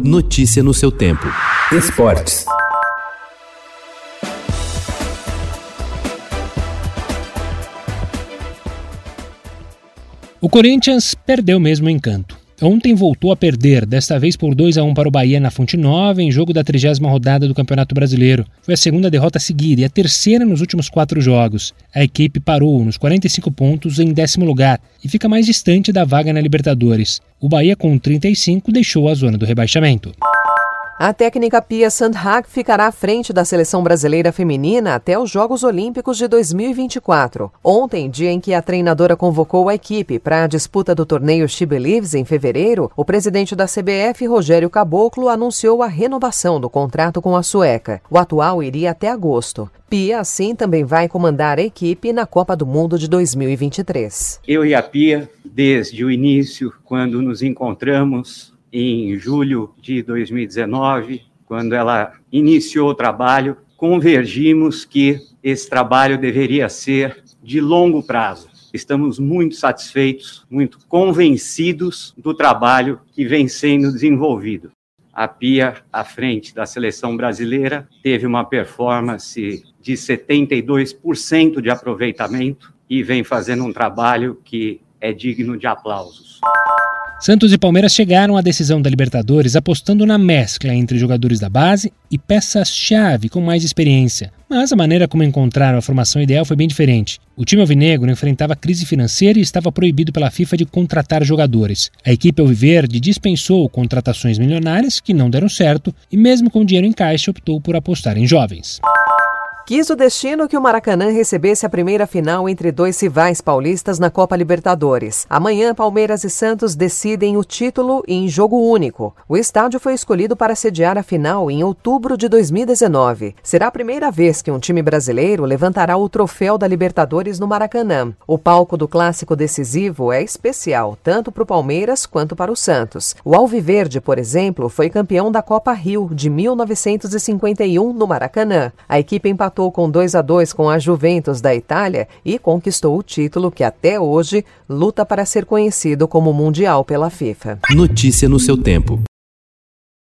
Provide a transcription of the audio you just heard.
Notícia no seu tempo. Esportes. O Corinthians perdeu mesmo o encanto. Ontem voltou a perder, desta vez por 2 a 1 para o Bahia na Fonte Nova, em jogo da trigésima rodada do Campeonato Brasileiro. Foi a segunda derrota seguida e a terceira nos últimos quatro jogos. A equipe parou nos 45 pontos em décimo lugar e fica mais distante da vaga na Libertadores. O Bahia, com 35, deixou a zona do rebaixamento. A técnica Pia Sandhag ficará à frente da seleção brasileira feminina até os Jogos Olímpicos de 2024. Ontem, dia em que a treinadora convocou a equipe para a disputa do torneio She Believes em fevereiro, o presidente da CBF, Rogério Caboclo, anunciou a renovação do contrato com a sueca. O atual iria até agosto. Pia, assim, também vai comandar a equipe na Copa do Mundo de 2023. Eu e a Pia, desde o início, quando nos encontramos, em julho de 2019, quando ela iniciou o trabalho, convergimos que esse trabalho deveria ser de longo prazo. Estamos muito satisfeitos, muito convencidos do trabalho que vem sendo desenvolvido. A Pia, à frente da seleção brasileira, teve uma performance de 72% de aproveitamento e vem fazendo um trabalho que é digno de aplausos. Santos e Palmeiras chegaram à decisão da Libertadores apostando na mescla entre jogadores da base e peças-chave com mais experiência. Mas a maneira como encontraram a formação ideal foi bem diferente. O time alvinegro enfrentava crise financeira e estava proibido pela FIFA de contratar jogadores. A equipe alviverde dispensou contratações milionárias que não deram certo e, mesmo com dinheiro em caixa, optou por apostar em jovens. Quis o destino que o Maracanã recebesse a primeira final entre dois rivais paulistas na Copa Libertadores. Amanhã, Palmeiras e Santos decidem o título em jogo único. O estádio foi escolhido para sediar a final em outubro de 2019. Será a primeira vez que um time brasileiro levantará o troféu da Libertadores no Maracanã. O palco do clássico decisivo é especial, tanto para o Palmeiras quanto para o Santos. O Alviverde, por exemplo, foi campeão da Copa Rio de 1951 no Maracanã. A equipe empatou empatou com 2 a 2 com a Juventus da Itália e conquistou o título que até hoje luta para ser conhecido como Mundial pela FIFA. Notícia no seu tempo.